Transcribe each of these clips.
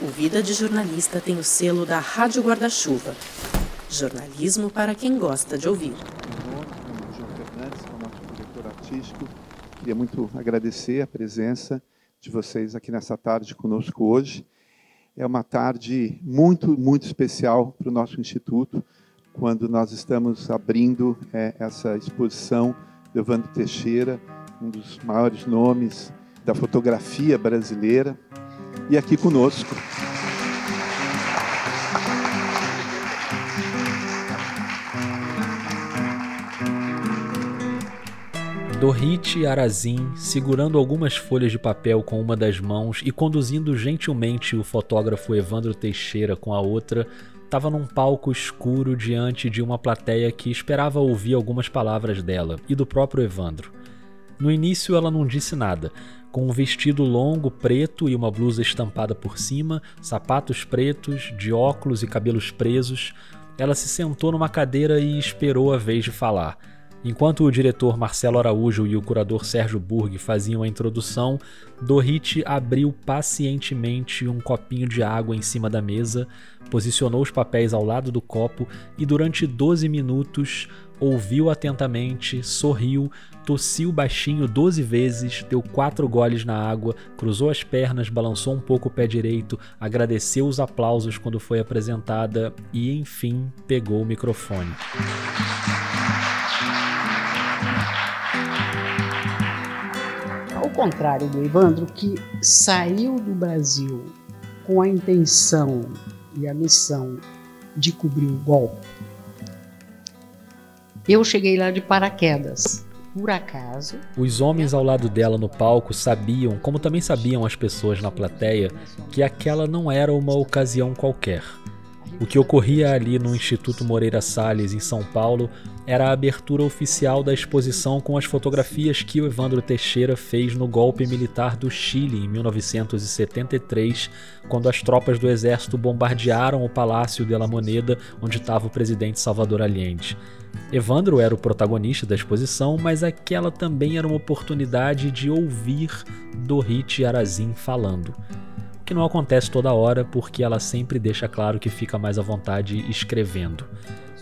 O Vida de Jornalista tem o selo da Rádio Guarda-Chuva. Jornalismo para quem gosta de ouvir. João Fernandes, que é o nosso diretor artístico. Queria muito agradecer a presença de vocês aqui nessa tarde conosco hoje. É uma tarde muito, muito especial para o nosso Instituto, quando nós estamos abrindo é, essa exposição do Evandro Teixeira, um dos maiores nomes da fotografia brasileira e aqui conosco. Dorit Arazin, segurando algumas folhas de papel com uma das mãos e conduzindo gentilmente o fotógrafo Evandro Teixeira com a outra, estava num palco escuro diante de uma plateia que esperava ouvir algumas palavras dela e do próprio Evandro. No início ela não disse nada, com um vestido longo preto e uma blusa estampada por cima, sapatos pretos, de óculos e cabelos presos, ela se sentou numa cadeira e esperou a vez de falar. Enquanto o diretor Marcelo Araújo e o curador Sérgio Burg faziam a introdução, Dorit abriu pacientemente um copinho de água em cima da mesa, posicionou os papéis ao lado do copo e durante 12 minutos ouviu atentamente, sorriu, tossiu baixinho 12 vezes, deu quatro goles na água, cruzou as pernas, balançou um pouco o pé direito, agradeceu os aplausos quando foi apresentada e, enfim, pegou o microfone. Ao contrário do Evandro, que saiu do Brasil com a intenção e a missão de cobrir o golpe, eu cheguei lá de paraquedas por acaso. Os homens ao lado dela no palco sabiam, como também sabiam as pessoas na plateia, que aquela não era uma ocasião qualquer. O que ocorria ali no Instituto Moreira Salles, em São Paulo, era a abertura oficial da exposição com as fotografias que o Evandro Teixeira fez no golpe militar do Chile em 1973, quando as tropas do exército bombardearam o Palácio de la Moneda, onde estava o presidente Salvador Allende. Evandro era o protagonista da exposição, mas aquela também era uma oportunidade de ouvir Dorit Arazin falando. O que não acontece toda hora, porque ela sempre deixa claro que fica mais à vontade escrevendo.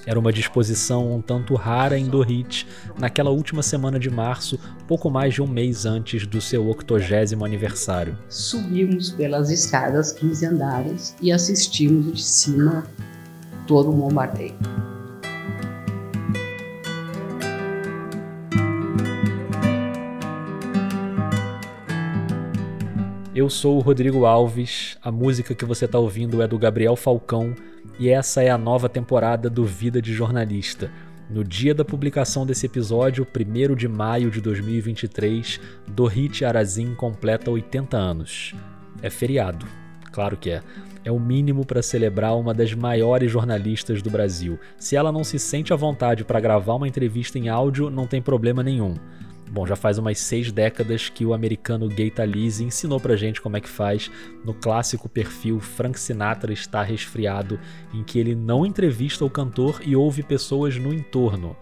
Era uma disposição um tanto rara em Dorit naquela última semana de março, pouco mais de um mês antes do seu octogésimo aniversário. Subimos pelas escadas 15 andares e assistimos de cima todo o bombardeio. Eu sou o Rodrigo Alves, a música que você está ouvindo é do Gabriel Falcão e essa é a nova temporada do Vida de Jornalista. No dia da publicação desse episódio, 1 de maio de 2023, Dorit Arazin completa 80 anos. É feriado, claro que é. É o mínimo para celebrar uma das maiores jornalistas do Brasil. Se ela não se sente à vontade para gravar uma entrevista em áudio, não tem problema nenhum. Bom, já faz umas seis décadas que o americano Gay Talese ensinou pra gente como é que faz no clássico perfil Frank Sinatra está resfriado, em que ele não entrevista o cantor e ouve pessoas no entorno.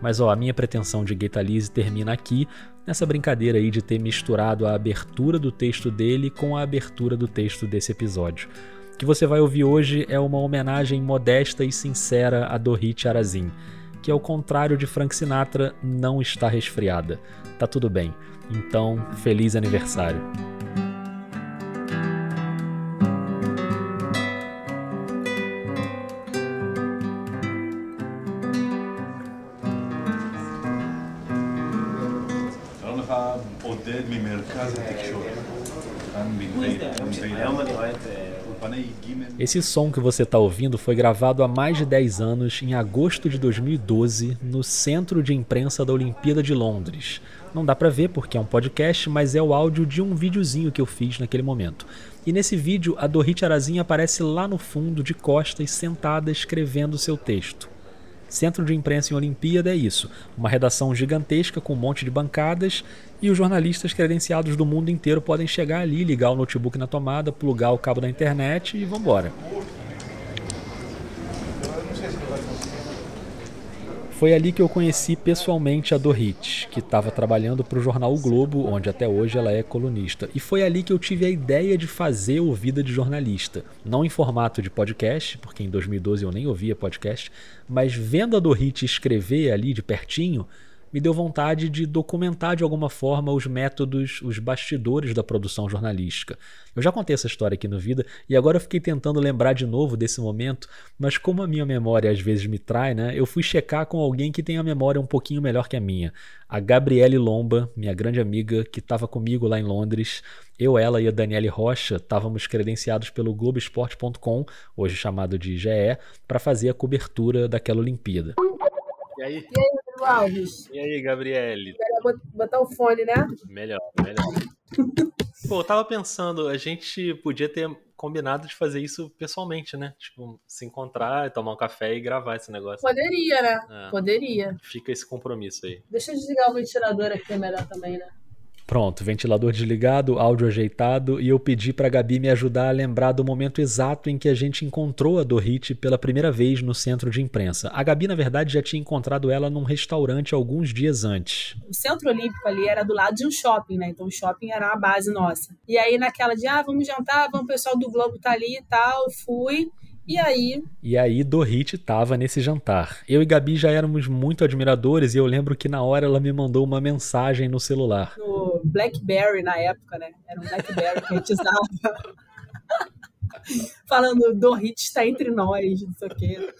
Mas ó, a minha pretensão de Gay Talese termina aqui, nessa brincadeira aí de ter misturado a abertura do texto dele com a abertura do texto desse episódio. O que você vai ouvir hoje é uma homenagem modesta e sincera a Dorit Arazin que ao contrário de Frank Sinatra, não está resfriada. Tá tudo bem. Então, feliz aniversário. Esse som que você está ouvindo foi gravado há mais de 10 anos, em agosto de 2012, no Centro de Imprensa da Olimpíada de Londres. Não dá para ver porque é um podcast, mas é o áudio de um videozinho que eu fiz naquele momento. E nesse vídeo, a Dorit Arazinha aparece lá no fundo, de costas, sentada, escrevendo seu texto. Centro de imprensa em Olimpíada é isso: uma redação gigantesca com um monte de bancadas e os jornalistas credenciados do mundo inteiro podem chegar ali, ligar o notebook na tomada, plugar o cabo da internet e vambora. Foi ali que eu conheci pessoalmente a Dorit, que estava trabalhando para o jornal O Globo, onde até hoje ela é colunista. E foi ali que eu tive a ideia de fazer o Vida de Jornalista. Não em formato de podcast, porque em 2012 eu nem ouvia podcast, mas vendo a Dorit escrever ali de pertinho, me deu vontade de documentar de alguma forma os métodos, os bastidores da produção jornalística. Eu já contei essa história aqui no Vida e agora eu fiquei tentando lembrar de novo desse momento, mas como a minha memória às vezes me trai, né? Eu fui checar com alguém que tem a memória um pouquinho melhor que a minha. A Gabriele Lomba, minha grande amiga, que estava comigo lá em Londres. Eu, ela e a Daniele Rocha estávamos credenciados pelo Globoesporte.com, hoje chamado de GE, para fazer a cobertura daquela Olimpíada. E aí? E aí, Rodrigo Alves? E aí, Gabriele? Melhor botar o fone, né? Melhor, melhor. Pô, eu tava pensando, a gente podia ter combinado de fazer isso pessoalmente, né? Tipo, se encontrar, tomar um café e gravar esse negócio. Poderia, né? É. Poderia. Fica esse compromisso aí. Deixa eu desligar o ventilador aqui, é melhor também, né? Pronto, ventilador desligado, áudio ajeitado e eu pedi para Gabi me ajudar a lembrar do momento exato em que a gente encontrou a Dorit pela primeira vez no centro de imprensa. A Gabi, na verdade, já tinha encontrado ela num restaurante alguns dias antes. O Centro Olímpico ali era do lado de um shopping, né? Então o shopping era a base nossa. E aí naquela de, ah, vamos jantar, vamos, o pessoal do Globo tá ali e tal, fui. E aí, E aí Dorit tava nesse jantar. Eu e Gabi já éramos muito admiradores e eu lembro que na hora ela me mandou uma mensagem no celular. no Blackberry na época, né? Era um Blackberry que a gente usava. Falando, Dorit está entre nós, não sei o quê.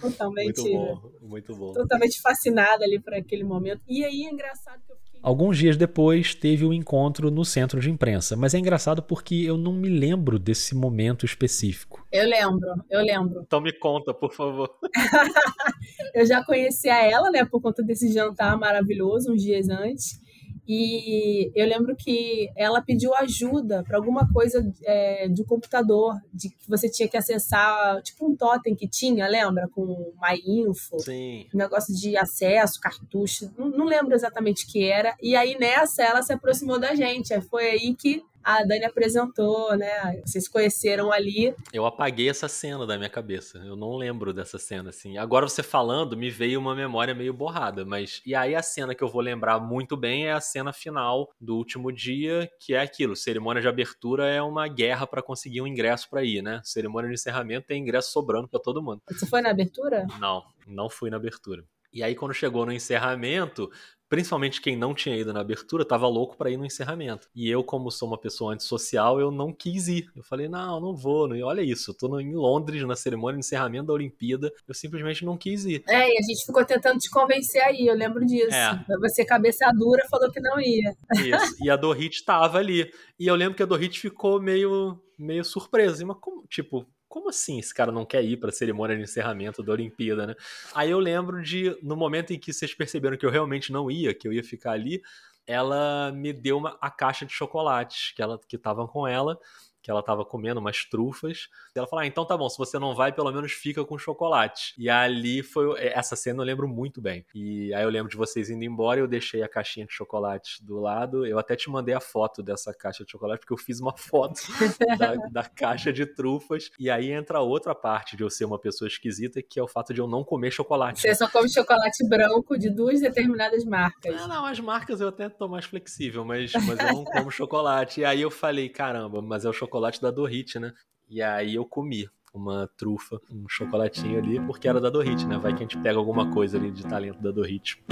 Totalmente, Muito bom, muito bom. totalmente fascinada ali por aquele momento. E aí é engraçado que eu. Alguns dias depois teve o encontro no centro de imprensa, mas é engraçado porque eu não me lembro desse momento específico. Eu lembro, eu lembro. Então me conta, por favor. Eu já conhecia ela, né, por conta desse jantar maravilhoso uns dias antes. E eu lembro que ela pediu ajuda para alguma coisa é, do computador, de que você tinha que acessar, tipo um totem que tinha, lembra? Com MyInfo, Sim. um negócio de acesso, cartucho, não, não lembro exatamente o que era. E aí nessa ela se aproximou da gente. Foi aí que a Dani apresentou, né? Vocês conheceram ali. Eu apaguei essa cena da minha cabeça. Eu não lembro dessa cena, assim. Agora você falando, me veio uma memória meio borrada, mas. E aí a cena que eu vou lembrar muito bem é a cena final do último dia, que é aquilo. Cerimônia de abertura é uma guerra pra conseguir um ingresso pra ir, né? Cerimônia de encerramento tem ingresso sobrando pra todo mundo. Você foi na abertura? Não, não fui na abertura. E aí, quando chegou no encerramento, principalmente quem não tinha ido na abertura, tava louco pra ir no encerramento. E eu, como sou uma pessoa antissocial, eu não quis ir. Eu falei, não, não vou. E olha isso, eu tô em Londres, na cerimônia de encerramento da Olimpíada, eu simplesmente não quis ir. É, e a gente ficou tentando te convencer aí, eu lembro disso. É. Você, cabeça dura, falou que não ia. Isso. E a Dorit tava ali. E eu lembro que a Dorit ficou meio, meio surpresa. Mas como, tipo, como assim esse cara não quer ir pra cerimônia de encerramento da Olimpíada, né? Aí eu lembro de, no momento em que vocês perceberam que eu realmente não ia, que eu ia ficar ali, ela me deu uma, a caixa de chocolates que ela que estavam com ela, que ela tava comendo umas trufas. E ela falou: ah, então tá bom, se você não vai, pelo menos fica com chocolate. E ali foi. Essa cena eu lembro muito bem. E aí eu lembro de vocês indo embora, eu deixei a caixinha de chocolate do lado. Eu até te mandei a foto dessa caixa de chocolate, porque eu fiz uma foto da, da caixa de trufas. E aí entra outra parte de eu ser uma pessoa esquisita, que é o fato de eu não comer chocolate. Você só come chocolate branco de duas determinadas marcas. Ah, não, as marcas eu até tô mais flexível, mas, mas eu não como chocolate. E aí eu falei, caramba, mas é o chocolate da Dorit, né? E aí eu comi uma trufa, um chocolatinho ali, porque era da Dorit, né? Vai que a gente pega alguma coisa ali de talento da Dorit.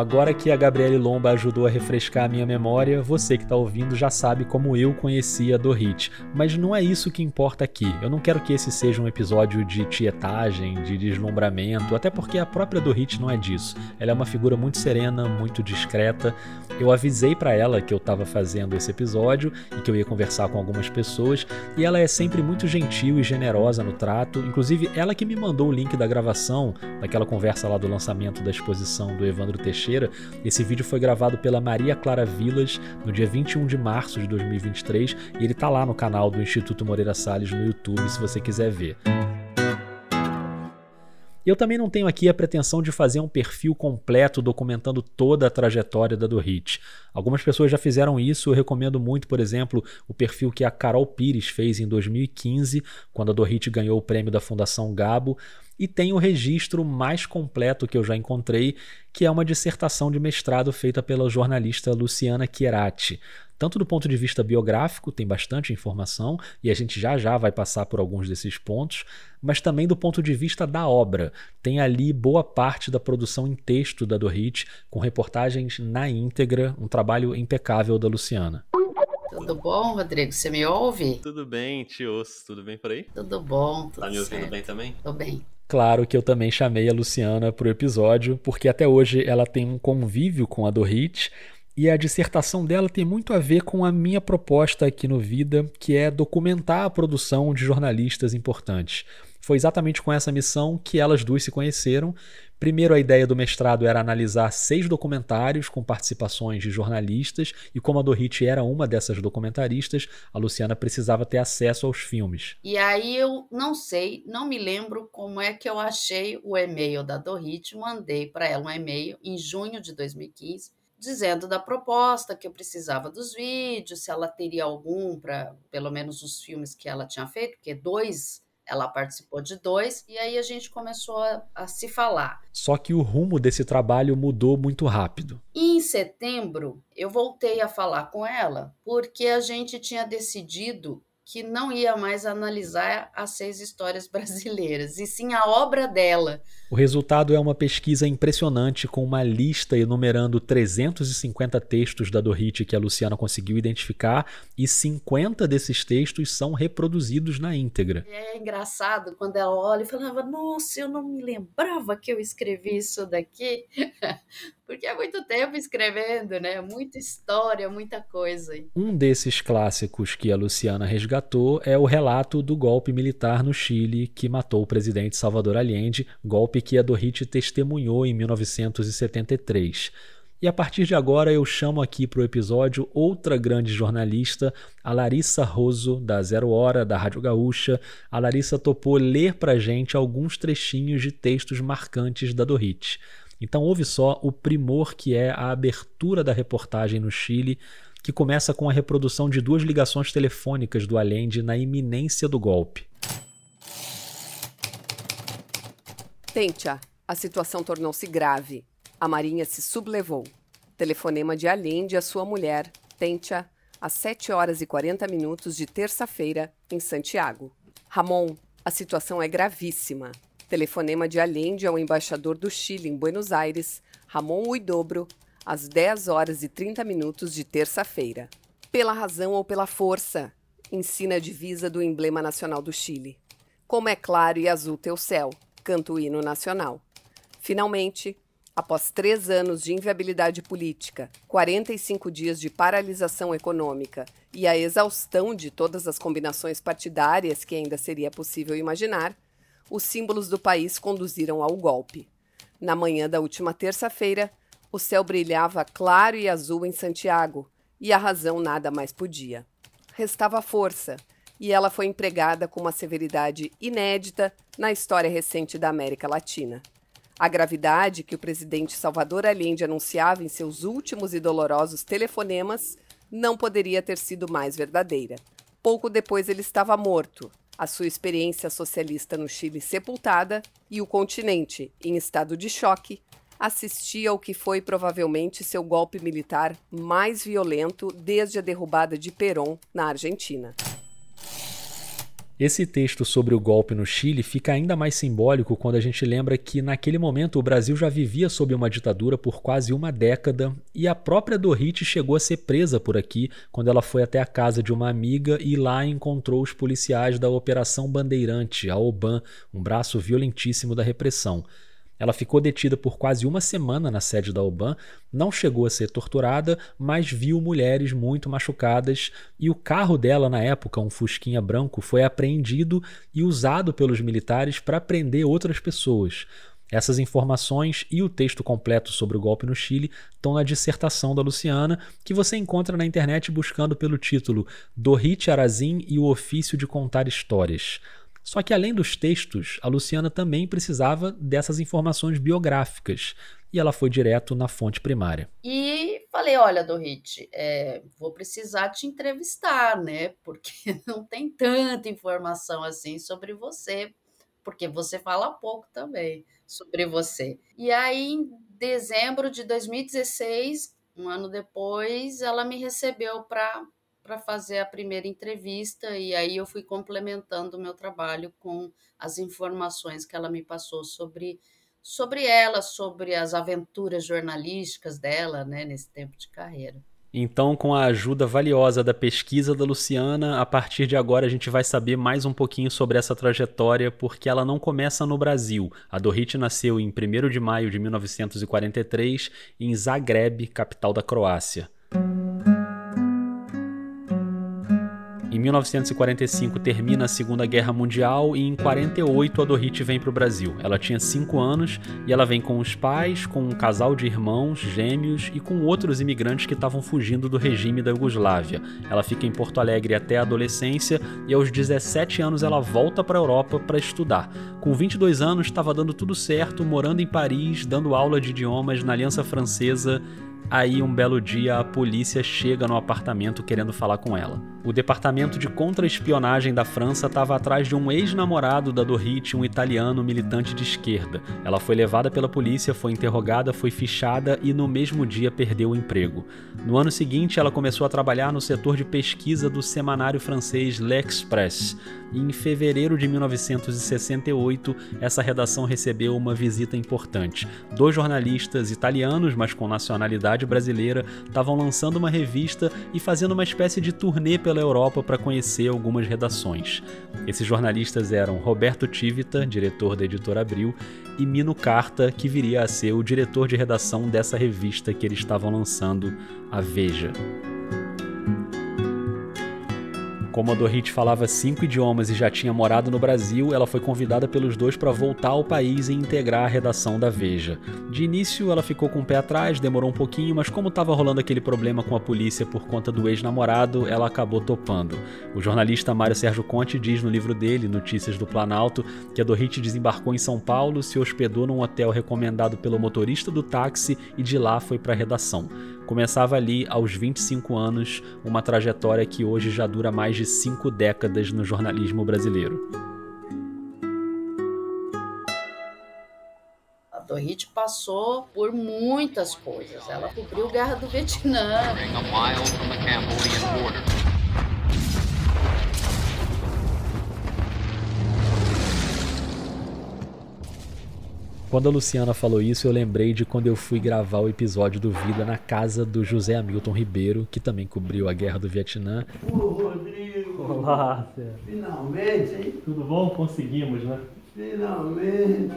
Agora que a Gabriele Lomba ajudou a refrescar a minha memória, você que está ouvindo já sabe como eu conheci a Dorit. Mas não é isso que importa aqui. Eu não quero que esse seja um episódio de tietagem, de deslumbramento, até porque a própria Dorit não é disso. Ela é uma figura muito serena, muito discreta. Eu avisei para ela que eu estava fazendo esse episódio e que eu ia conversar com algumas pessoas, e ela é sempre muito gentil e generosa no trato. Inclusive, ela que me mandou o link da gravação daquela conversa lá do lançamento da exposição do Evandro Teixeira. Esse vídeo foi gravado pela Maria Clara Vilas no dia 21 de março de 2023 e ele tá lá no canal do Instituto Moreira Salles no YouTube se você quiser ver. Eu também não tenho aqui a pretensão de fazer um perfil completo documentando toda a trajetória da Dorit. Algumas pessoas já fizeram isso, eu recomendo muito, por exemplo, o perfil que a Carol Pires fez em 2015, quando a Dorit ganhou o prêmio da Fundação Gabo, e tem o registro mais completo que eu já encontrei, que é uma dissertação de mestrado feita pela jornalista Luciana Chierati tanto do ponto de vista biográfico, tem bastante informação, e a gente já já vai passar por alguns desses pontos, mas também do ponto de vista da obra. Tem ali boa parte da produção em texto da Dorit, com reportagens na íntegra, um trabalho impecável da Luciana. Tudo bom, Rodrigo? Você me ouve? Tudo bem, tios. Tudo bem por aí? Tudo bom, tudo Tá me ouvindo certo. bem também? Tô bem. Claro que eu também chamei a Luciana para o episódio, porque até hoje ela tem um convívio com a Dorit, e a dissertação dela tem muito a ver com a minha proposta aqui no Vida, que é documentar a produção de jornalistas importantes. Foi exatamente com essa missão que elas duas se conheceram. Primeiro, a ideia do mestrado era analisar seis documentários com participações de jornalistas, e como a Dorit era uma dessas documentaristas, a Luciana precisava ter acesso aos filmes. E aí eu não sei, não me lembro como é que eu achei o e-mail da Dorit, mandei para ela um e-mail em junho de 2015, dizendo da proposta, que eu precisava dos vídeos, se ela teria algum para pelo menos os filmes que ela tinha feito, porque dois ela participou de dois, e aí a gente começou a, a se falar. Só que o rumo desse trabalho mudou muito rápido. E em setembro, eu voltei a falar com ela, porque a gente tinha decidido que não ia mais analisar as seis histórias brasileiras, e sim a obra dela. O resultado é uma pesquisa impressionante com uma lista enumerando 350 textos da Dorit que a Luciana conseguiu identificar e 50 desses textos são reproduzidos na íntegra. É engraçado quando ela olha e falava: Nossa, eu não me lembrava que eu escrevi isso daqui. Porque é muito tempo escrevendo, né? Muita história, muita coisa. Um desses clássicos que a Luciana resgatou é o relato do golpe militar no Chile que matou o presidente Salvador Allende, golpe que a Dorit testemunhou em 1973. E a partir de agora eu chamo aqui para o episódio outra grande jornalista, a Larissa Roso, da Zero Hora, da Rádio Gaúcha. A Larissa topou ler para gente alguns trechinhos de textos marcantes da Dorit. Então ouve só o primor que é a abertura da reportagem no Chile, que começa com a reprodução de duas ligações telefônicas do Allende na iminência do golpe. Tentia, a situação tornou-se grave. A Marinha se sublevou. Telefonema de Allende à sua mulher, Tentia, às 7 horas e 40 minutos de terça-feira, em Santiago. Ramon, a situação é gravíssima. Telefonema de Allende ao embaixador do Chile em Buenos Aires, Ramon Huidobro, às 10 horas e 30 minutos de terça-feira. Pela razão ou pela força, ensina a divisa do emblema nacional do Chile. Como é claro e azul teu céu, canta o hino nacional. Finalmente, após três anos de inviabilidade política, 45 dias de paralisação econômica e a exaustão de todas as combinações partidárias que ainda seria possível imaginar, os símbolos do país conduziram ao golpe. Na manhã da última terça-feira, o céu brilhava claro e azul em Santiago, e a razão nada mais podia. Restava força, e ela foi empregada com uma severidade inédita na história recente da América Latina. A gravidade que o presidente Salvador Allende anunciava em seus últimos e dolorosos telefonemas não poderia ter sido mais verdadeira. Pouco depois ele estava morto, a sua experiência socialista no Chile sepultada e o continente, em estado de choque, assistia ao que foi provavelmente seu golpe militar mais violento desde a derrubada de Perón na Argentina. Esse texto sobre o golpe no Chile fica ainda mais simbólico quando a gente lembra que, naquele momento, o Brasil já vivia sob uma ditadura por quase uma década e a própria Dorit chegou a ser presa por aqui quando ela foi até a casa de uma amiga e lá encontrou os policiais da Operação Bandeirante, a OBAN, um braço violentíssimo da repressão. Ela ficou detida por quase uma semana na sede da OBAN, não chegou a ser torturada, mas viu mulheres muito machucadas e o carro dela na época, um Fusquinha branco, foi apreendido e usado pelos militares para prender outras pessoas. Essas informações e o texto completo sobre o golpe no Chile estão na dissertação da Luciana, que você encontra na internet buscando pelo título Dorit Arazin e o Ofício de Contar Histórias. Só que além dos textos, a Luciana também precisava dessas informações biográficas e ela foi direto na fonte primária. E falei, olha, Dorit, é, vou precisar te entrevistar, né? Porque não tem tanta informação assim sobre você, porque você fala pouco também sobre você. E aí, em dezembro de 2016, um ano depois, ela me recebeu para para fazer a primeira entrevista e aí eu fui complementando o meu trabalho com as informações que ela me passou sobre sobre ela, sobre as aventuras jornalísticas dela, né, nesse tempo de carreira. Então, com a ajuda valiosa da pesquisa da Luciana, a partir de agora a gente vai saber mais um pouquinho sobre essa trajetória, porque ela não começa no Brasil. A Dorit nasceu em 1 de maio de 1943 em Zagreb, capital da Croácia. Em 1945 termina a Segunda Guerra Mundial e em 48 a Dorit vem para o Brasil. Ela tinha 5 anos e ela vem com os pais, com um casal de irmãos gêmeos e com outros imigrantes que estavam fugindo do regime da Iugoslávia. Ela fica em Porto Alegre até a adolescência e aos 17 anos ela volta para a Europa para estudar. Com 22 anos estava dando tudo certo, morando em Paris, dando aula de idiomas na Aliança Francesa Aí, um belo dia, a polícia chega no apartamento querendo falar com ela. O departamento de contra-espionagem da França estava atrás de um ex-namorado da Dorit, um italiano militante de esquerda. Ela foi levada pela polícia, foi interrogada, foi fichada e no mesmo dia perdeu o emprego. No ano seguinte, ela começou a trabalhar no setor de pesquisa do semanário francês L'Express. E em fevereiro de 1968, essa redação recebeu uma visita importante. Dois jornalistas italianos, mas com nacionalidade brasileira estavam lançando uma revista e fazendo uma espécie de turnê pela Europa para conhecer algumas redações. Esses jornalistas eram Roberto Tivita, diretor da editora Abril, e Mino Carta, que viria a ser o diretor de redação dessa revista que eles estavam lançando, a Veja. Como a Dorit falava cinco idiomas e já tinha morado no Brasil, ela foi convidada pelos dois para voltar ao país e integrar a redação da Veja. De início, ela ficou com o pé atrás, demorou um pouquinho, mas como estava rolando aquele problema com a polícia por conta do ex-namorado, ela acabou topando. O jornalista Mário Sérgio Conte diz no livro dele, Notícias do Planalto, que a Dorit desembarcou em São Paulo, se hospedou num hotel recomendado pelo motorista do táxi e de lá foi para a redação. Começava ali, aos 25 anos, uma trajetória que hoje já dura mais de cinco décadas no jornalismo brasileiro. A Dorit passou por muitas coisas. Ela cobriu a Guerra do Vietnã. Quando a Luciana falou isso, eu lembrei de quando eu fui gravar o episódio do Vida na casa do José Hamilton Ribeiro, que também cobriu a Guerra do Vietnã. Ô, Rodrigo! Olá. Finalmente, hein? Tudo bom? Conseguimos, né? Finalmente!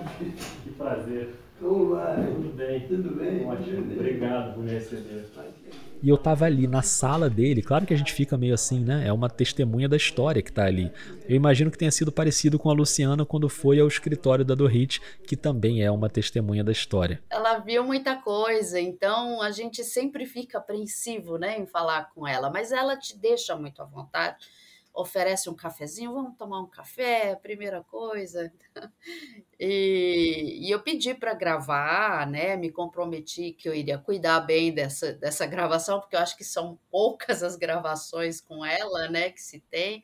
Que prazer. Como vai? Tudo bem. Tudo bem? Ótimo. Obrigado por me receber. E eu tava ali na sala dele, claro que a gente fica meio assim, né? É uma testemunha da história que tá ali. Eu imagino que tenha sido parecido com a Luciana quando foi ao escritório da Dorit, que também é uma testemunha da história. Ela viu muita coisa, então a gente sempre fica apreensivo, né, em falar com ela, mas ela te deixa muito à vontade oferece um cafezinho, vamos tomar um café, primeira coisa. E, e eu pedi para gravar, né? Me comprometi que eu iria cuidar bem dessa, dessa gravação, porque eu acho que são poucas as gravações com ela, né? Que se tem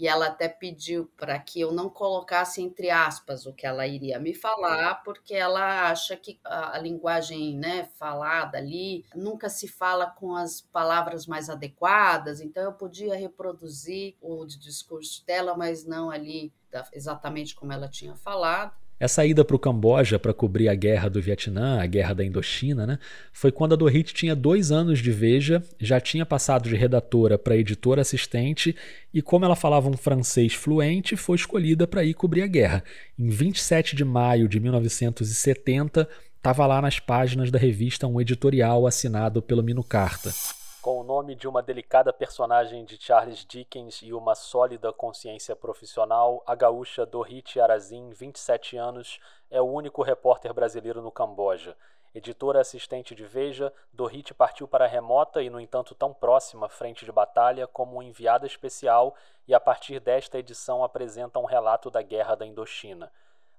e ela até pediu para que eu não colocasse entre aspas o que ela iria me falar, porque ela acha que a, linguagem né, falada ali nunca se fala com as palavras mais adequadas, então eu podia reproduzir o discurso dela, mas não ali exatamente como ela tinha falado. Essa ida para o Camboja para cobrir a guerra do Vietnã, a guerra da Indochina, né, foi quando a Dorit tinha dois anos de Veja, já tinha passado de redatora para editora assistente e, como ela falava um francês fluente, foi escolhida para ir cobrir a guerra. Em 27 de maio de 1970, estava lá nas páginas da revista um editorial assinado pelo Mino Carta com o nome de uma delicada personagem de Charles Dickens e uma sólida consciência profissional, a gaúcha Dorit Arazin, 27 anos, é o único repórter brasileiro no Camboja. Editora assistente de Veja, Dorit partiu para a remota e, no entanto, tão próxima frente de batalha como enviada especial e, a partir desta edição, apresenta um relato da Guerra da Indochina.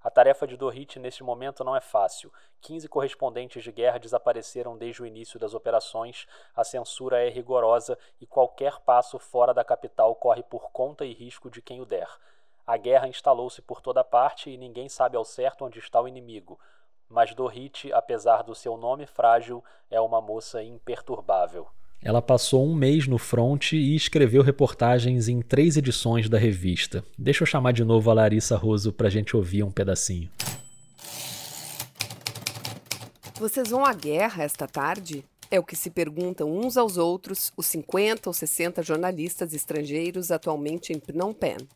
A tarefa de Dorit neste momento não é fácil. 15 correspondentes de guerra desapareceram desde o início das operações, a censura é rigorosa e qualquer passo fora da capital corre por conta e risco de quem o der. A guerra instalou-se por toda parte e ninguém sabe ao certo onde está o inimigo. Mas Dorit, apesar do seu nome frágil, é uma moça imperturbável. Ela passou um mês no front e escreveu reportagens em três edições da revista. Deixa eu chamar de novo a Larissa Roso para a gente ouvir um pedacinho. Vocês vão à guerra esta tarde? É o que se perguntam uns aos outros os 50 ou 60 jornalistas estrangeiros atualmente em Phnom Penh.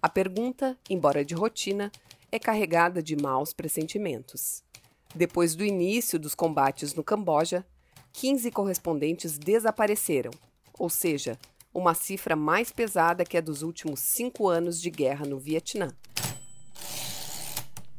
A pergunta, embora de rotina, é carregada de maus pressentimentos. Depois do início dos combates no Camboja, 15 correspondentes desapareceram, ou seja, uma cifra mais pesada que a dos últimos cinco anos de guerra no Vietnã.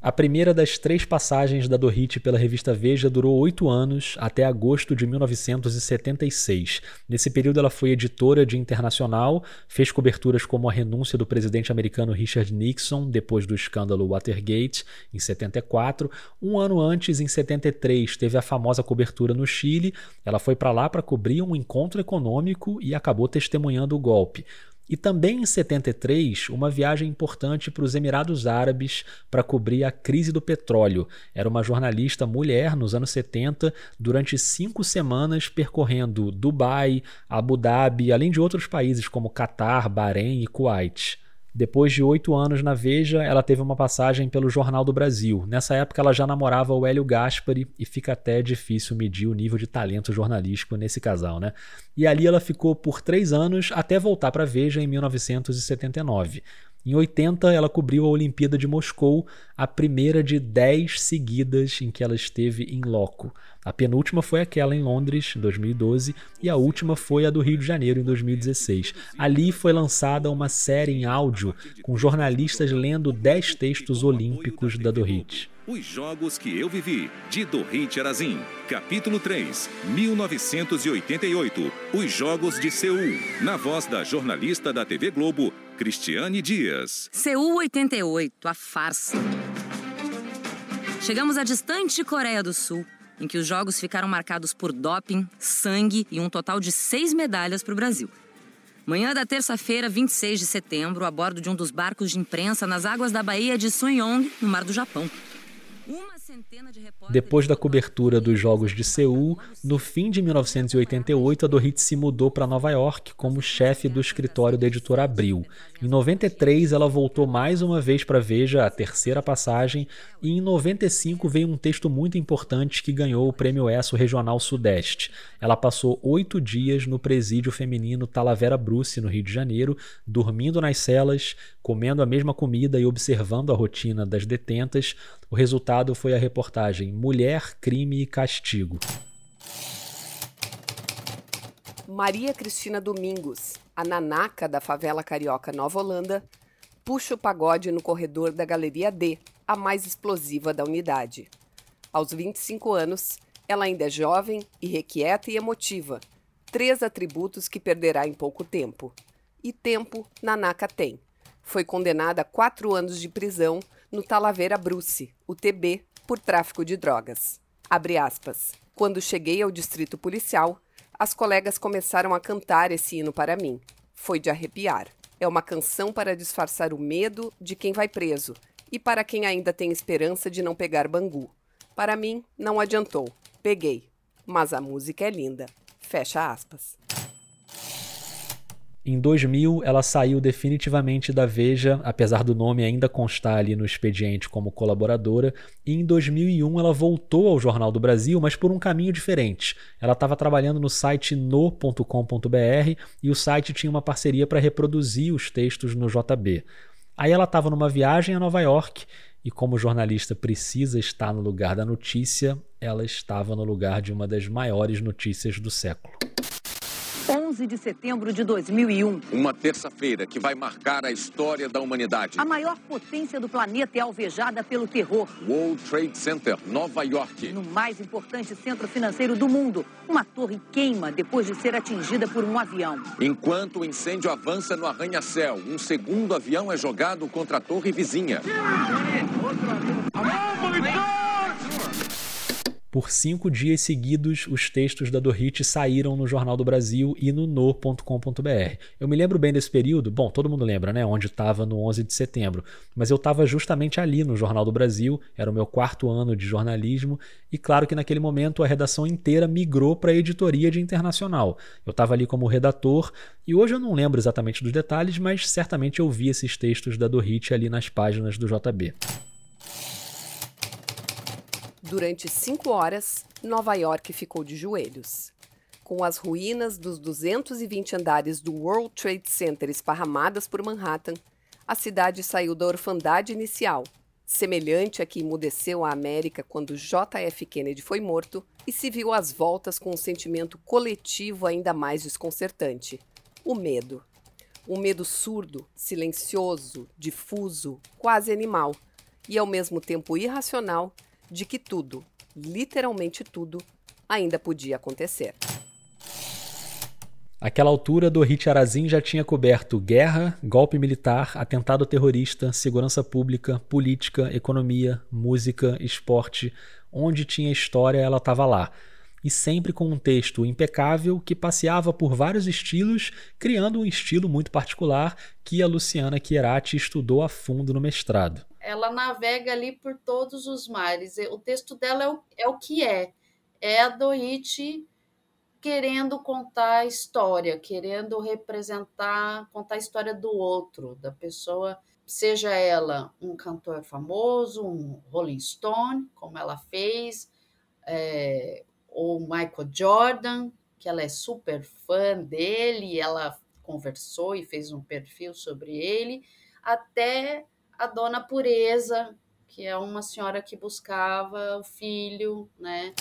A primeira das três passagens da Dorit pela revista Veja durou oito anos, até agosto de 1976. Nesse período, ela foi editora de Internacional, fez coberturas como a renúncia do presidente americano Richard Nixon, depois do escândalo Watergate, em 74. Um ano antes, em 73, teve a famosa cobertura no Chile. Ela foi para lá para cobrir um encontro econômico e acabou testemunhando o golpe. E também em 73, uma viagem importante para os Emirados Árabes para cobrir a crise do petróleo. Era uma jornalista mulher nos anos 70, durante cinco semanas percorrendo Dubai, Abu Dhabi, além de outros países como Catar, Bahrein e Kuwait. Depois de oito anos na Veja, ela teve uma passagem pelo Jornal do Brasil. Nessa época, ela já namorava o Hélio Gaspari e fica até difícil medir o nível de talento jornalístico nesse casal, né? E ali ela ficou por três anos até voltar para a Veja em 1979. Em 80, ela cobriu a Olimpíada de Moscou, a primeira de 10 seguidas em que ela esteve em loco. A penúltima foi aquela em Londres, em 2012, e a última foi a do Rio de Janeiro, em 2016. Ali foi lançada uma série em áudio com jornalistas lendo 10 textos olímpicos da Dorit. Os Jogos que Eu Vivi, de Dorit Arazin. Capítulo 3, 1988. Os Jogos de Seul. Na voz da jornalista da TV Globo, Cristiane Dias. Seul 88, a farsa. Chegamos à distante Coreia do Sul, em que os Jogos ficaram marcados por doping, sangue e um total de seis medalhas para o Brasil. Manhã da terça-feira, 26 de setembro, a bordo de um dos barcos de imprensa nas águas da Baía de Sunyong, no Mar do Japão. Depois da cobertura dos Jogos de Seul, no fim de 1988, a Dorit se mudou para Nova York como chefe do escritório da editora Abril. Em 93, ela voltou mais uma vez para Veja, a terceira passagem, e em 95 veio um texto muito importante que ganhou o Prêmio ESSO Regional Sudeste. Ela passou oito dias no presídio feminino Talavera Bruce, no Rio de Janeiro, dormindo nas celas, comendo a mesma comida e observando a rotina das detentas. O resultado foi a reportagem Mulher, Crime e Castigo. Maria Cristina Domingos, a nanaca da favela carioca Nova Holanda, puxa o pagode no corredor da Galeria D, a mais explosiva da unidade. Aos 25 anos, ela ainda é jovem, irrequieta e emotiva. Três atributos que perderá em pouco tempo. E tempo, Nanaka tem. Foi condenada a quatro anos de prisão no Talavera Bruce, o TB, por tráfico de drogas. Abre aspas. Quando cheguei ao distrito policial, as colegas começaram a cantar esse hino para mim. Foi de arrepiar. É uma canção para disfarçar o medo de quem vai preso e para quem ainda tem esperança de não pegar bangu. Para mim, não adiantou. Peguei. Mas a música é linda. Fecha aspas. Em 2000, ela saiu definitivamente da Veja, apesar do nome ainda constar ali no expediente como colaboradora, e em 2001 ela voltou ao Jornal do Brasil, mas por um caminho diferente. Ela estava trabalhando no site no.com.br e o site tinha uma parceria para reproduzir os textos no JB. Aí ela estava numa viagem a Nova York e, como jornalista precisa estar no lugar da notícia, ela estava no lugar de uma das maiores notícias do século. 11 de setembro de 2001. Uma terça-feira que vai marcar a história da humanidade. A maior potência do planeta é alvejada pelo terror. World Trade Center, Nova York. No mais importante centro financeiro do mundo, uma torre queima depois de ser atingida por um avião. Enquanto o incêndio avança no arranha-céu, um segundo avião é jogado contra a torre vizinha. Por cinco dias seguidos, os textos da Dorit saíram no Jornal do Brasil e no no.com.br. Eu me lembro bem desse período, bom, todo mundo lembra, né, onde estava no 11 de setembro, mas eu estava justamente ali no Jornal do Brasil, era o meu quarto ano de jornalismo, e claro que naquele momento a redação inteira migrou para a editoria de internacional. Eu estava ali como redator, e hoje eu não lembro exatamente dos detalhes, mas certamente eu vi esses textos da Dorit ali nas páginas do JB. Durante cinco horas, Nova York ficou de joelhos. Com as ruínas dos 220 andares do World Trade Center esparramadas por Manhattan, a cidade saiu da orfandade inicial, semelhante a que emudeceu a América quando J.F. Kennedy foi morto, e se viu às voltas com um sentimento coletivo ainda mais desconcertante: o medo. Um medo surdo, silencioso, difuso, quase animal, e ao mesmo tempo irracional de que tudo, literalmente tudo, ainda podia acontecer. Aquela altura, Dorit Arazin já tinha coberto guerra, golpe militar, atentado terrorista, segurança pública, política, economia, música, esporte. Onde tinha história, ela estava lá. E sempre com um texto impecável que passeava por vários estilos, criando um estilo muito particular que a Luciana Chierati estudou a fundo no mestrado ela navega ali por todos os mares. O texto dela é o, é o que é. É a Dorit querendo contar a história, querendo representar, contar a história do outro, da pessoa, seja ela um cantor famoso, um Rolling Stone, como ela fez, é, ou Michael Jordan, que ela é super fã dele, ela conversou e fez um perfil sobre ele, até a dona Pureza, que é uma senhora que buscava o filho, né?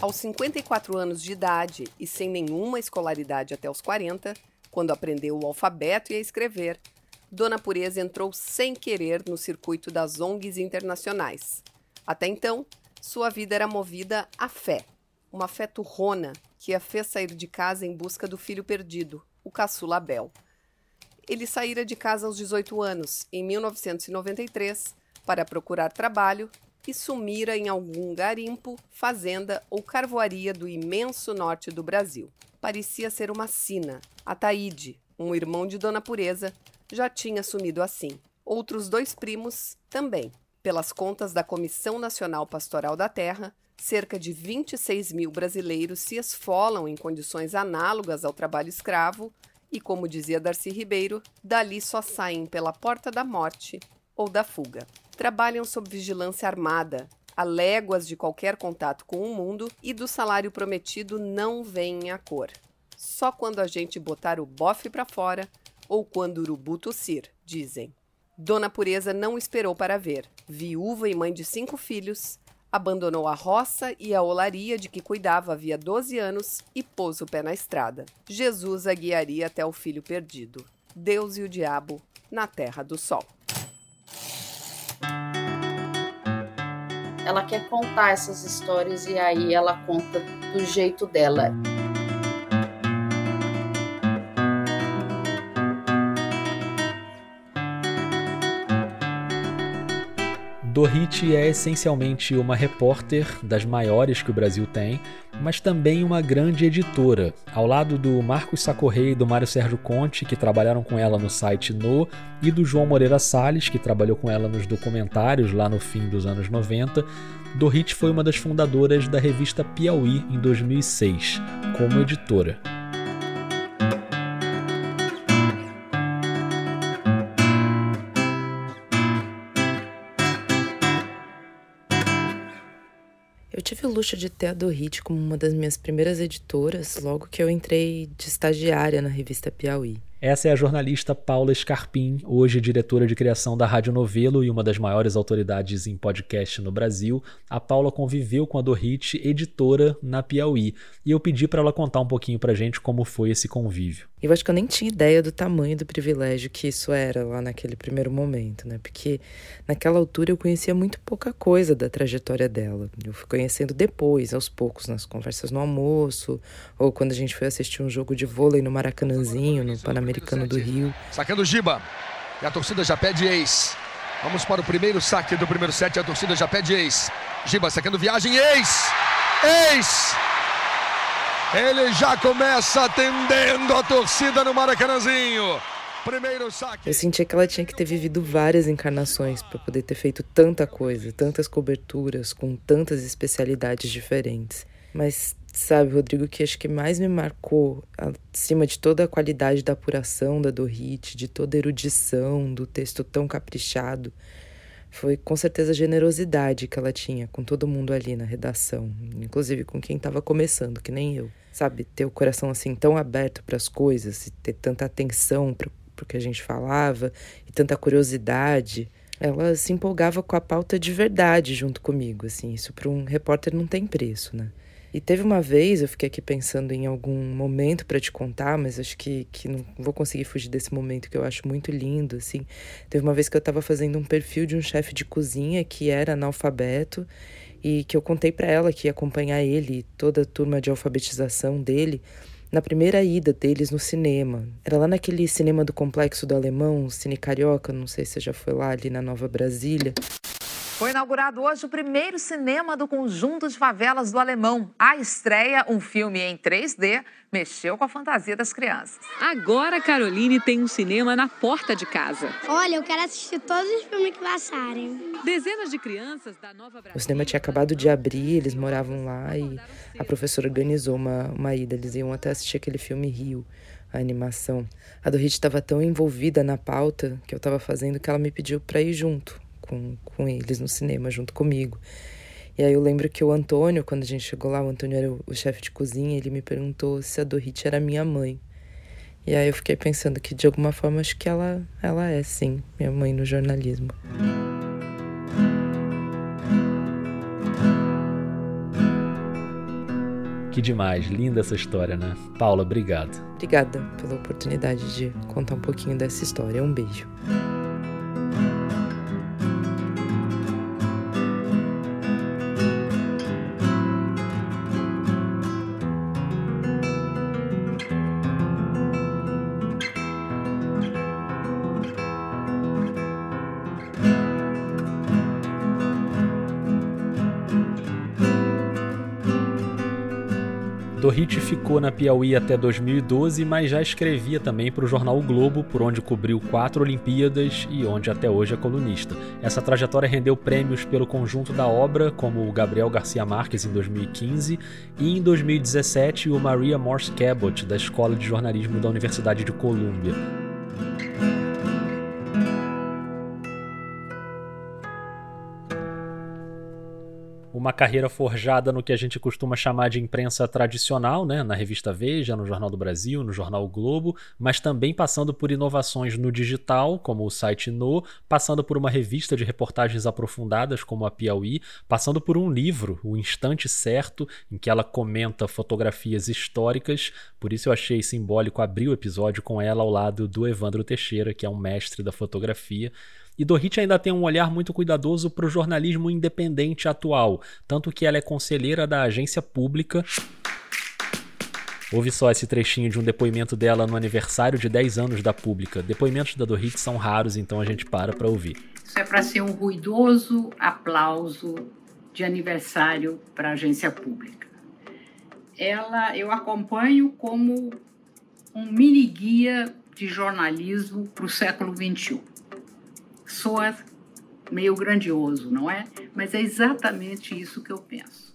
Aos 54 anos de idade e sem nenhuma escolaridade até os 40, quando aprendeu o alfabeto e a escrever, Dona Pureza entrou sem querer no circuito das ONGs internacionais. Até então, sua vida era movida à fé, uma fé turrona que a fez sair de casa em busca do filho perdido, o caçula Abel. Ele saíra de casa aos 18 anos, em 1993, para procurar trabalho e sumira em algum garimpo, fazenda ou carvoaria do imenso norte do Brasil. Parecia ser uma sina. Ataíde, um irmão de Dona Pureza, já tinha sumido assim. Outros dois primos também. Pelas contas da Comissão Nacional Pastoral da Terra, cerca de 26 mil brasileiros se esfolam em condições análogas ao trabalho escravo e, como dizia Darcy Ribeiro, dali só saem pela porta da morte ou da fuga. Trabalham sob vigilância armada, a léguas de qualquer contato com o mundo e do salário prometido não vem a cor. Só quando a gente botar o bofe para fora ou quando o urubu tossir, dizem. Dona Pureza não esperou para ver. Viúva e mãe de cinco filhos, Abandonou a roça e a olaria de que cuidava havia 12 anos e pôs o pé na estrada. Jesus a guiaria até o filho perdido. Deus e o diabo na terra do sol. Ela quer contar essas histórias e aí ela conta do jeito dela. Dorit é essencialmente uma repórter das maiores que o Brasil tem, mas também uma grande editora, ao lado do Marcos Sacorrei e do Mário Sérgio Conte, que trabalharam com ela no site No, e do João Moreira Salles, que trabalhou com ela nos documentários lá no fim dos anos 90. Dorit foi uma das fundadoras da revista Piauí em 2006, como editora. Tive o luxo de ter a como uma das minhas primeiras editoras logo que eu entrei de estagiária na revista Piauí. Essa é a jornalista Paula Scarpim, hoje diretora de criação da Rádio Novelo e uma das maiores autoridades em podcast no Brasil. A Paula conviveu com a Dorrit, editora na Piauí, e eu pedi para ela contar um pouquinho pra gente como foi esse convívio. Eu acho que eu nem tinha ideia do tamanho do privilégio que isso era lá naquele primeiro momento, né? Porque naquela altura eu conhecia muito pouca coisa da trajetória dela. Eu fui conhecendo depois, aos poucos, nas conversas no almoço, ou quando a gente foi assistir um jogo de vôlei no Maracanãzinho, no Pan-Americano do Rio. Sacando o Giba. E a torcida já pede ex. Vamos para o primeiro saque do primeiro set. A torcida já pede ex. Giba sacando viagem. Ex! Ex! Ele já começa atendendo a torcida no Maracanãzinho. Primeiro saque. Eu sentia que ela tinha que ter vivido várias encarnações para poder ter feito tanta coisa, tantas coberturas, com tantas especialidades diferentes. Mas sabe, Rodrigo, que acho que mais me marcou, acima de toda a qualidade da apuração da Dorrit, de toda a erudição do texto tão caprichado, foi com certeza a generosidade que ela tinha com todo mundo ali na redação, inclusive com quem estava começando, que nem eu. Sabe, ter o coração assim tão aberto para as coisas ter tanta atenção para o que a gente falava e tanta curiosidade. Ela se empolgava com a pauta de verdade junto comigo, assim. Isso para um repórter não tem preço, né? E teve uma vez, eu fiquei aqui pensando em algum momento para te contar, mas acho que, que não vou conseguir fugir desse momento que eu acho muito lindo, assim. Teve uma vez que eu estava fazendo um perfil de um chefe de cozinha que era analfabeto e que eu contei para ela que ia acompanhar ele, toda a turma de alfabetização dele, na primeira ida deles no cinema. Era lá naquele cinema do Complexo do Alemão, Cine Carioca, não sei se você já foi lá, ali na Nova Brasília. Foi inaugurado hoje o primeiro cinema do conjunto de favelas do Alemão. A estreia, um filme em 3D, mexeu com a fantasia das crianças. Agora Caroline tem um cinema na porta de casa. Olha, eu quero assistir todos os filmes que passarem. Dezenas de crianças da Nova O cinema tinha acabado de abrir, eles moravam lá e a professora organizou uma, uma ida. Eles iam até assistir aquele filme Rio a animação. A Dorit estava tão envolvida na pauta que eu estava fazendo que ela me pediu para ir junto com, com eles no cinema junto comigo. E aí eu lembro que o Antônio, quando a gente chegou lá, o Antônio era o, o chefe de cozinha, ele me perguntou se a Dorit era minha mãe. E aí eu fiquei pensando que de alguma forma acho que ela, ela é sim, minha mãe no jornalismo. Que demais, linda essa história, né? Paula, obrigado. Obrigada pela oportunidade de contar um pouquinho dessa história. Um beijo. Dorrit ficou na Piauí até 2012, mas já escrevia também para o jornal o Globo, por onde cobriu quatro Olimpíadas e onde até hoje é colunista. Essa trajetória rendeu prêmios pelo conjunto da obra, como o Gabriel Garcia Marques em 2015 e em 2017 o Maria Morse Cabot, da Escola de Jornalismo da Universidade de Colômbia. Uma carreira forjada no que a gente costuma chamar de imprensa tradicional, né, na revista Veja, no Jornal do Brasil, no Jornal o Globo, mas também passando por inovações no digital, como o site No, passando por uma revista de reportagens aprofundadas, como a Piauí, passando por um livro, O Instante Certo, em que ela comenta fotografias históricas, por isso eu achei simbólico abrir o episódio com ela ao lado do Evandro Teixeira, que é um mestre da fotografia. E Dorit ainda tem um olhar muito cuidadoso para o jornalismo independente atual, tanto que ela é conselheira da agência pública. Ouve só esse trechinho de um depoimento dela no aniversário de 10 anos da Pública. Depoimentos da Dorit são raros, então a gente para para ouvir. Isso é para ser um ruidoso aplauso de aniversário para a agência pública. Ela eu acompanho como um mini guia de jornalismo para o século XXI soa meio grandioso, não é? Mas é exatamente isso que eu penso.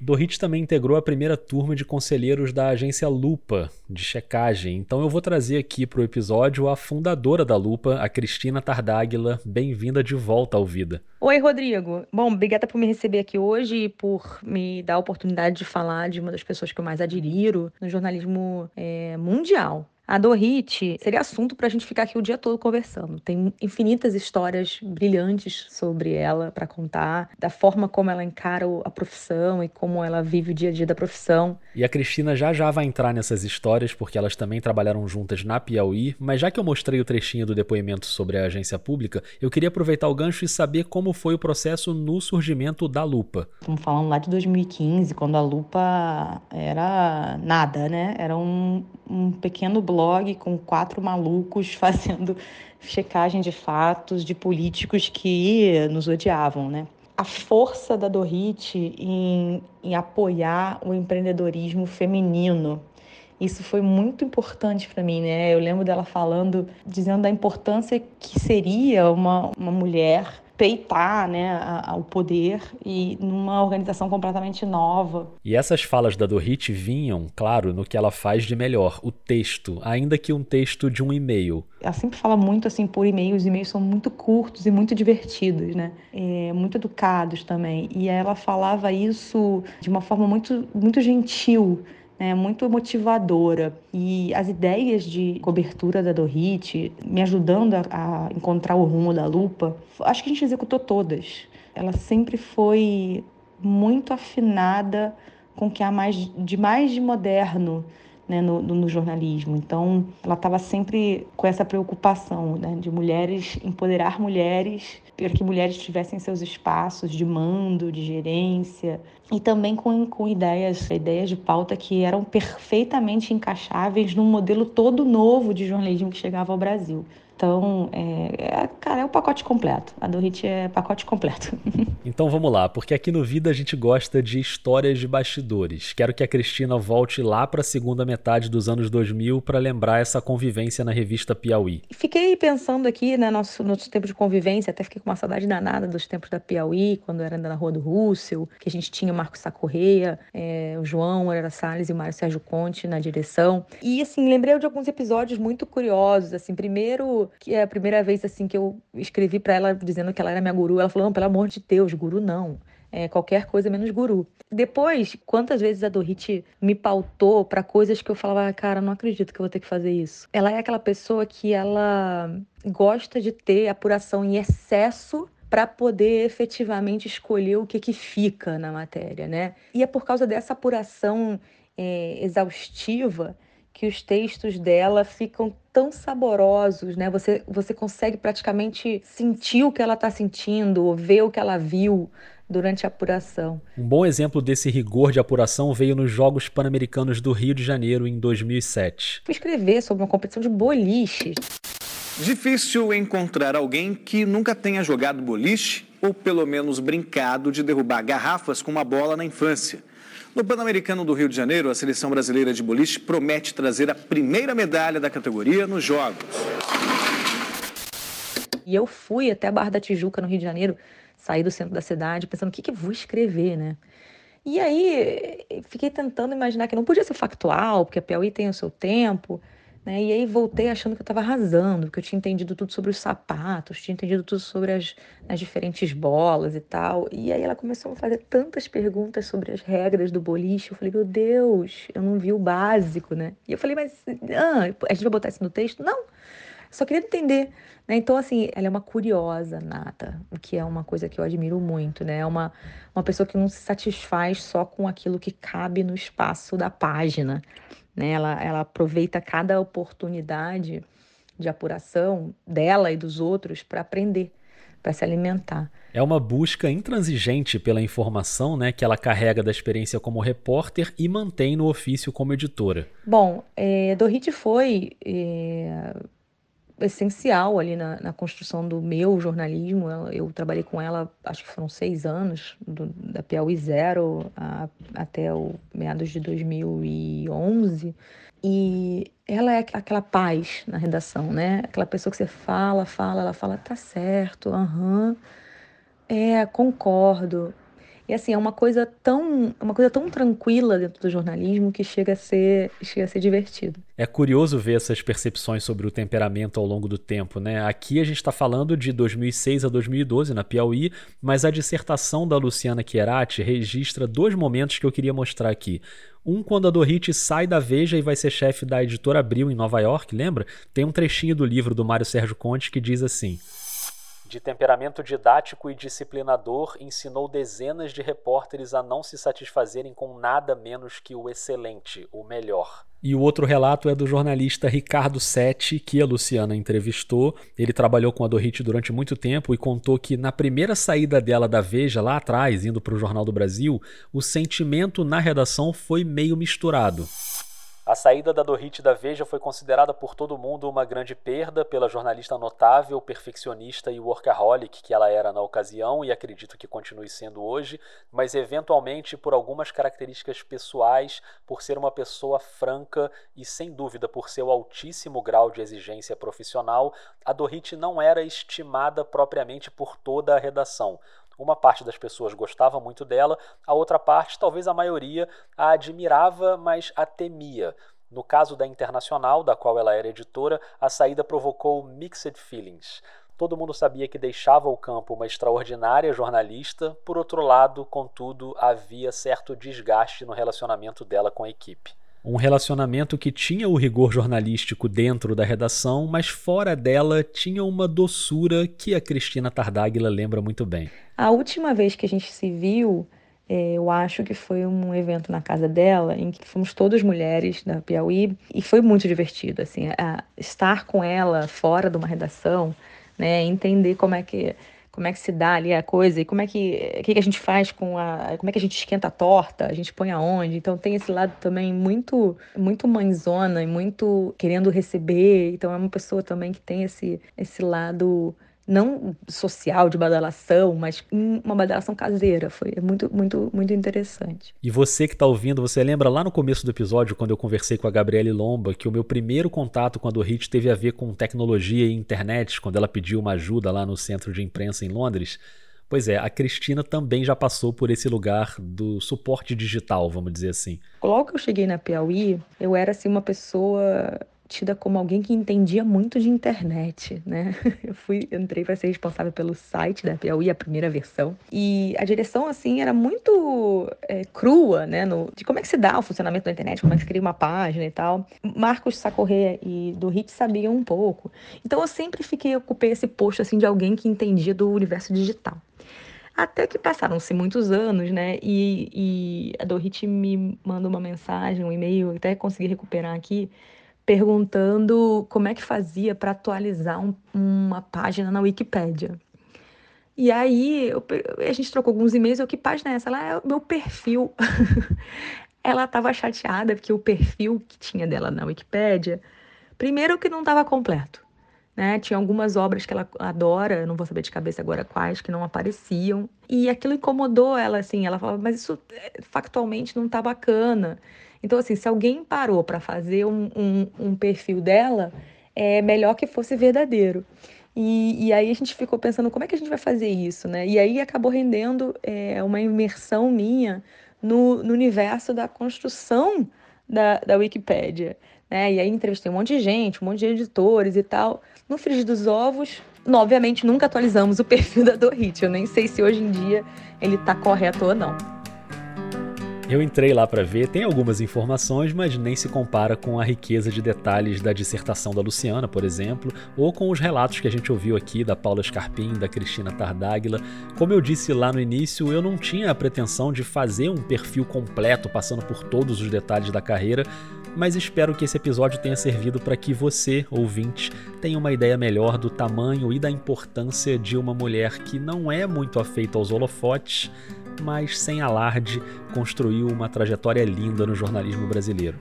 Dorit também integrou a primeira turma de conselheiros da agência Lupa, de checagem. Então eu vou trazer aqui para o episódio a fundadora da Lupa, a Cristina Tardáguila. Bem-vinda de volta ao Vida. Oi, Rodrigo. Bom, obrigada por me receber aqui hoje e por me dar a oportunidade de falar de uma das pessoas que eu mais admiro no jornalismo é, mundial. A Dorit seria assunto para a gente ficar aqui o dia todo conversando. Tem infinitas histórias brilhantes sobre ela para contar, da forma como ela encara a profissão e como ela vive o dia a dia da profissão. E a Cristina já já vai entrar nessas histórias, porque elas também trabalharam juntas na Piauí, mas já que eu mostrei o trechinho do depoimento sobre a agência pública, eu queria aproveitar o gancho e saber como foi o processo no surgimento da Lupa. Estamos falando lá de 2015, quando a Lupa era nada, né? Era um, um pequeno blog com quatro malucos fazendo checagem de fatos de políticos que nos odiavam, né? A força da Dorit em, em apoiar o empreendedorismo feminino isso foi muito importante para mim, né? Eu lembro dela falando, dizendo da importância que seria uma, uma mulher peitar né, ao poder e numa organização completamente nova. E essas falas da Dorit vinham, claro, no que ela faz de melhor, o texto, ainda que um texto de um e-mail. Ela sempre fala muito assim por e-mail, os e-mails são muito curtos e muito divertidos, né? É, muito educados também. E ela falava isso de uma forma muito, muito gentil é muito motivadora. E as ideias de cobertura da Dorit, me ajudando a, a encontrar o rumo da lupa, acho que a gente executou todas. Ela sempre foi muito afinada com o que há mais de mais de moderno né, no, no, jornalismo. Então, ela estava sempre com essa preocupação né, de mulheres, empoderar mulheres, para que mulheres tivessem seus espaços de mando, de gerência, e também com, com ideias, ideias de pauta que eram perfeitamente encaixáveis num modelo todo novo de jornalismo que chegava ao Brasil. Então, é, é, cara, é o pacote completo. A do Hit é pacote completo. então vamos lá, porque aqui no Vida a gente gosta de histórias de bastidores. Quero que a Cristina volte lá para a segunda metade dos anos 2000 para lembrar essa convivência na revista Piauí. Fiquei pensando aqui, né, nosso, nosso tempo de convivência, até fiquei com uma saudade danada dos tempos da Piauí, quando era na Rua do Russell, que a gente tinha o Marcos Sacorreia, é, o João Herrera Salles e o Mário Sérgio Conte na direção. E, assim, lembrei de alguns episódios muito curiosos, assim, primeiro que é a primeira vez assim que eu escrevi para ela dizendo que ela era minha guru, ela falou: "Não, pelo amor de Deus, guru não". É, qualquer coisa menos guru. Depois, quantas vezes a Dorit me pautou para coisas que eu falava, cara, não acredito que eu vou ter que fazer isso. Ela é aquela pessoa que ela gosta de ter apuração em excesso para poder efetivamente escolher o que, que fica na matéria, né? E é por causa dessa apuração é, exaustiva que os textos dela ficam tão saborosos, né? Você, você consegue praticamente sentir o que ela está sentindo, ver o que ela viu durante a apuração. Um bom exemplo desse rigor de apuração veio nos Jogos Pan-Americanos do Rio de Janeiro em 2007. Fui escrever sobre uma competição de boliche. Difícil encontrar alguém que nunca tenha jogado boliche ou pelo menos brincado de derrubar garrafas com uma bola na infância. No Pan-Americano do Rio de Janeiro, a seleção brasileira de boliche promete trazer a primeira medalha da categoria nos Jogos. E eu fui até a Barra da Tijuca, no Rio de Janeiro, saí do centro da cidade, pensando o que, que eu vou escrever, né? E aí fiquei tentando imaginar que não podia ser factual, porque a Piauí tem o seu tempo. Né? E aí voltei achando que eu estava arrasando, que eu tinha entendido tudo sobre os sapatos, tinha entendido tudo sobre as, as diferentes bolas e tal. E aí ela começou a fazer tantas perguntas sobre as regras do boliche. Eu falei, meu Deus, eu não vi o básico, né? E eu falei, mas ah, a gente vai botar isso no texto? Não, só queria entender. Né? Então, assim, ela é uma curiosa nata, o que é uma coisa que eu admiro muito, né? É uma, uma pessoa que não se satisfaz só com aquilo que cabe no espaço da página. Né? Ela, ela aproveita cada oportunidade de apuração dela e dos outros para aprender, para se alimentar. É uma busca intransigente pela informação né, que ela carrega da experiência como repórter e mantém no ofício como editora. Bom, é, Dorit foi é, essencial ali na, na, construção do meu jornalismo. Eu, trabalhei com ela, acho que foram seis anos, do, da Piauí Zero a, até o meados de 2011. E ela é aquela paz na redação, né? Aquela pessoa que você fala, fala, ela fala, tá certo, aham, uhum, é, concordo. E assim, é uma coisa tão, uma coisa tão tranquila dentro do jornalismo que chega a ser, chega a ser divertido. É curioso ver essas percepções sobre o temperamento ao longo do tempo, né? Aqui a gente está falando de 2006 a 2012 na Piauí, mas a dissertação da Luciana Chiarati registra dois momentos que eu queria mostrar aqui. Um quando a Dorit sai da Veja e vai ser chefe da editora Abril em Nova York, lembra? Tem um trechinho do livro do Mário Sérgio Conte que diz assim: de temperamento didático e disciplinador, ensinou dezenas de repórteres a não se satisfazerem com nada menos que o excelente, o melhor. E o outro relato é do jornalista Ricardo Sete, que a Luciana entrevistou. Ele trabalhou com a Dorit durante muito tempo e contou que na primeira saída dela da Veja, lá atrás, indo para o Jornal do Brasil, o sentimento na redação foi meio misturado. A saída da Dorit da Veja foi considerada por todo mundo uma grande perda pela jornalista notável, perfeccionista e workaholic que ela era na ocasião e acredito que continue sendo hoje, mas eventualmente por algumas características pessoais, por ser uma pessoa franca e sem dúvida por seu altíssimo grau de exigência profissional, a Dorit não era estimada propriamente por toda a redação. Uma parte das pessoas gostava muito dela, a outra parte, talvez a maioria, a admirava, mas a temia. No caso da Internacional, da qual ela era editora, a saída provocou mixed feelings. Todo mundo sabia que deixava o campo uma extraordinária jornalista, por outro lado, contudo, havia certo desgaste no relacionamento dela com a equipe. Um relacionamento que tinha o rigor jornalístico dentro da redação, mas fora dela tinha uma doçura que a Cristina Tardáguila lembra muito bem. A última vez que a gente se viu, é, eu acho que foi um evento na casa dela, em que fomos todas mulheres da Piauí, e foi muito divertido, assim, estar com ela fora de uma redação, né, entender como é que como é que se dá ali a coisa e como é que, que, que a gente faz com a, como é que a gente esquenta a torta, a gente põe aonde. Então tem esse lado também muito, muito mãezona e muito querendo receber. Então é uma pessoa também que tem esse, esse lado não social de badalação, mas uma badalação caseira. Foi muito, muito, muito interessante. E você que está ouvindo, você lembra lá no começo do episódio, quando eu conversei com a Gabriele Lomba, que o meu primeiro contato com a Dorit teve a ver com tecnologia e internet, quando ela pediu uma ajuda lá no centro de imprensa em Londres? Pois é, a Cristina também já passou por esse lugar do suporte digital, vamos dizer assim. Logo que eu cheguei na Piauí, eu era assim uma pessoa tida como alguém que entendia muito de internet, né? Eu fui, entrei para ser responsável pelo site da Piauí, a primeira versão, e a direção assim era muito é, crua, né? No, de como é que se dá o funcionamento da internet, como é que se cria uma página e tal. Marcos Sacorre e do Hit sabiam um pouco, então eu sempre fiquei ocupei esse posto assim de alguém que entendia do universo digital. Até que passaram-se muitos anos, né? E, e a Dorit me manda uma mensagem, um e-mail, até consegui recuperar aqui, perguntando como é que fazia para atualizar um, uma página na Wikipédia. E aí eu, a gente trocou alguns e-mails, eu, que página é essa? Ela é o meu perfil. ela estava chateada porque o perfil que tinha dela na Wikipédia, primeiro que não estava completo. Né? Tinha algumas obras que ela adora, não vou saber de cabeça agora quais, que não apareciam. E aquilo incomodou ela, assim. Ela falava, mas isso eh, factualmente não tá bacana. Então, assim, se alguém parou para fazer um, um, um, perfil dela, é melhor que fosse verdadeiro. E, e, aí a gente ficou pensando como é que a gente vai fazer isso, né? E aí acabou rendendo é, uma imersão minha no, no, universo da construção da, da Wikipédia. Né? E aí entrevistei um monte de gente, um monte de editores e tal. No Frigir dos Ovos, obviamente nunca atualizamos o perfil da Dorit. Eu nem sei se hoje em dia ele está correto ou não. Eu entrei lá para ver, tem algumas informações, mas nem se compara com a riqueza de detalhes da dissertação da Luciana, por exemplo, ou com os relatos que a gente ouviu aqui da Paula Scarpim, da Cristina Tardáguila. Como eu disse lá no início, eu não tinha a pretensão de fazer um perfil completo passando por todos os detalhes da carreira, mas espero que esse episódio tenha servido para que você, ouvinte, tenha uma ideia melhor do tamanho e da importância de uma mulher que não é muito afeita aos holofotes, mas sem alarde construiu uma trajetória linda no jornalismo brasileiro.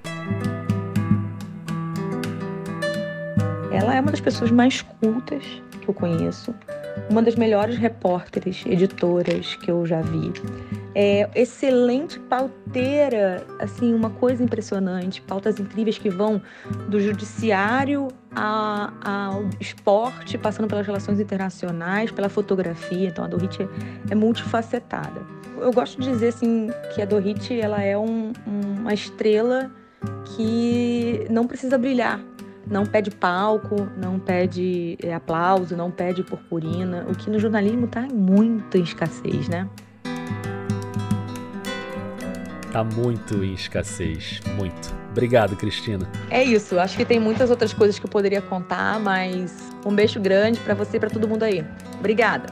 Ela é uma das pessoas mais cultas que eu conheço, uma das melhores repórteres, editoras que eu já vi. É, excelente pauteira, assim, uma coisa impressionante, pautas incríveis que vão do judiciário ao esporte, passando pelas relações internacionais, pela fotografia. Então a Dorit é, é multifacetada. Eu gosto de dizer assim que a Dorit ela é um, uma estrela que não precisa brilhar, não pede palco, não pede é, aplauso, não pede purpurina, o que no jornalismo está em muita escassez, né? Tá muito em escassez, muito. Obrigado, Cristina. É isso, acho que tem muitas outras coisas que eu poderia contar, mas um beijo grande para você e para todo mundo aí. Obrigada.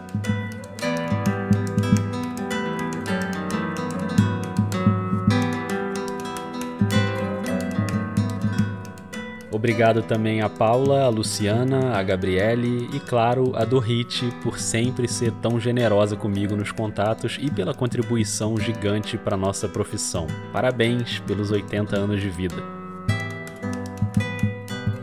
Obrigado também a Paula, a Luciana, a Gabriele e, claro, a Dorit por sempre ser tão generosa comigo nos contatos e pela contribuição gigante para nossa profissão. Parabéns pelos 80 anos de vida.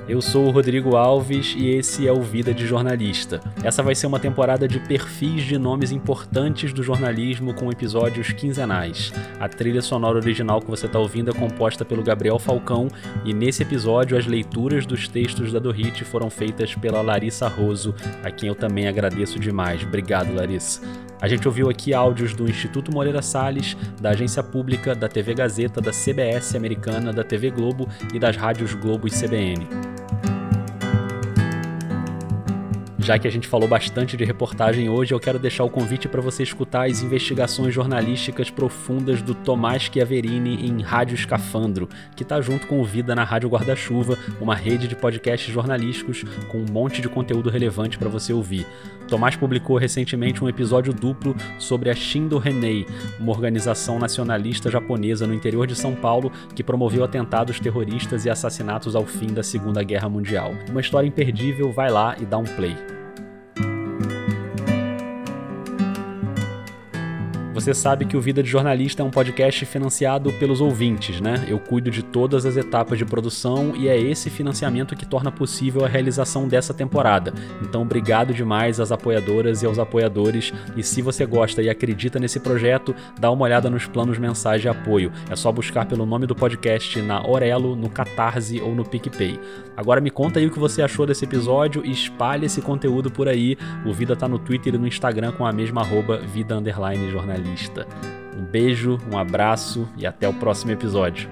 Eu sou o Rodrigo Alves e esse é o Vida de Jornalista. Essa vai ser uma temporada de perfis de nomes importantes do jornalismo com episódios quinzenais. A trilha sonora original que você está ouvindo é composta pelo Gabriel Falcão e nesse episódio as leituras dos textos da Dorit foram feitas pela Larissa Roso, a quem eu também agradeço demais. Obrigado, Larissa. A gente ouviu aqui áudios do Instituto Moreira Salles, da Agência Pública, da TV Gazeta, da CBS Americana, da TV Globo e das rádios Globo e CBN. Já que a gente falou bastante de reportagem hoje, eu quero deixar o convite para você escutar as investigações jornalísticas profundas do Tomás Chiaverini em Rádio Escafandro, que está junto com o Vida na Rádio Guarda-Chuva, uma rede de podcasts jornalísticos com um monte de conteúdo relevante para você ouvir. Tomás publicou recentemente um episódio duplo sobre a Shindo Renei, uma organização nacionalista japonesa no interior de São Paulo que promoveu atentados terroristas e assassinatos ao fim da Segunda Guerra Mundial. Uma história imperdível, vai lá e dá um play. Você sabe que o Vida de Jornalista é um podcast financiado pelos ouvintes, né? Eu cuido de todas as etapas de produção e é esse financiamento que torna possível a realização dessa temporada. Então, obrigado demais às apoiadoras e aos apoiadores. E se você gosta e acredita nesse projeto, dá uma olhada nos planos mensais de apoio. É só buscar pelo nome do podcast na Orelo, no Catarse ou no PicPay. Agora me conta aí o que você achou desse episódio e espalhe esse conteúdo por aí. O Vida tá no Twitter e no Instagram com a mesma arroba Vida Jornalista. Um beijo, um abraço e até o próximo episódio.